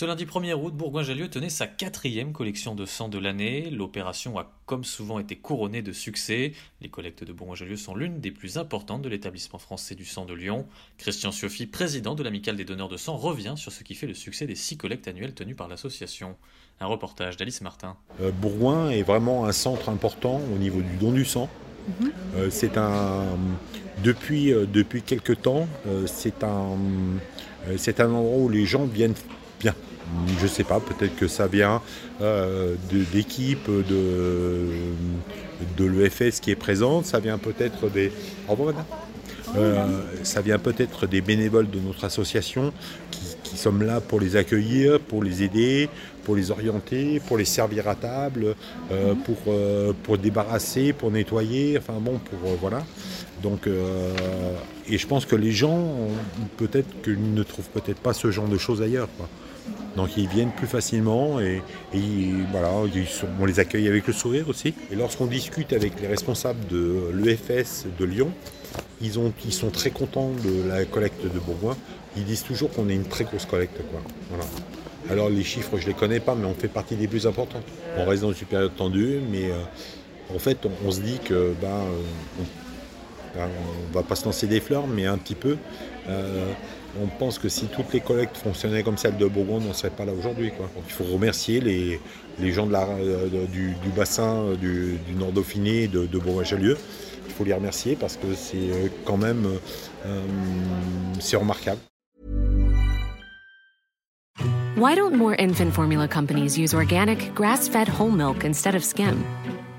Ce lundi 1er août, Bourgoin-Jallieu tenait sa quatrième collection de sang de l'année. L'opération a comme souvent été couronnée de succès. Les collectes de Bourgoin-Jallieu sont l'une des plus importantes de l'établissement français du sang de Lyon. Christian Sioffi, président de l'amicale des donneurs de sang, revient sur ce qui fait le succès des six collectes annuelles tenues par l'association. Un reportage d'Alice Martin. Euh, Bourgoin est vraiment un centre important au niveau du don du sang. Euh, c'est un depuis euh, depuis quelque temps, euh, c'est un euh, c'est un endroit où les gens viennent bien. Je sais pas, peut-être que ça vient euh, d'équipes de, de l'EFS qui est présente, ça vient peut-être des. Euh, ça vient peut-être des bénévoles de notre association qui, qui sommes là pour les accueillir, pour les aider, pour les orienter, pour les servir à table, euh, pour, pour débarrasser, pour nettoyer, enfin bon, pour voilà. Donc, euh, et je pense que les gens, peut-être qu'ils ne trouvent peut-être pas ce genre de choses ailleurs. Donc ils viennent plus facilement et, voilà, on les accueille avec le sourire aussi. Et lorsqu'on discute avec les responsables de l'EFS de Lyon, ils, ont, ils sont très contents de la collecte de Bourgoin. Ils disent toujours qu'on est une très grosse collecte. Alors les chiffres, je ne les connais pas, mais on fait partie des plus importants. On reste dans une période tendue, mais euh, en fait, on, on se dit que ben, euh, on, on va pas se lancer des fleurs, mais un petit peu. Euh, on pense que si toutes les collectes fonctionnaient comme celle de Bourgoin, on n'en serait pas là aujourd'hui. il faut remercier les, gens euh, du, bassin euh, du, Nord Dauphiné de, de Bourgoin-Jallieu. Il faut les remercier parce que c'est quand même euh, c'est remarquable. Why don't more infant formula companies use organic, grass fed whole milk instead of skim?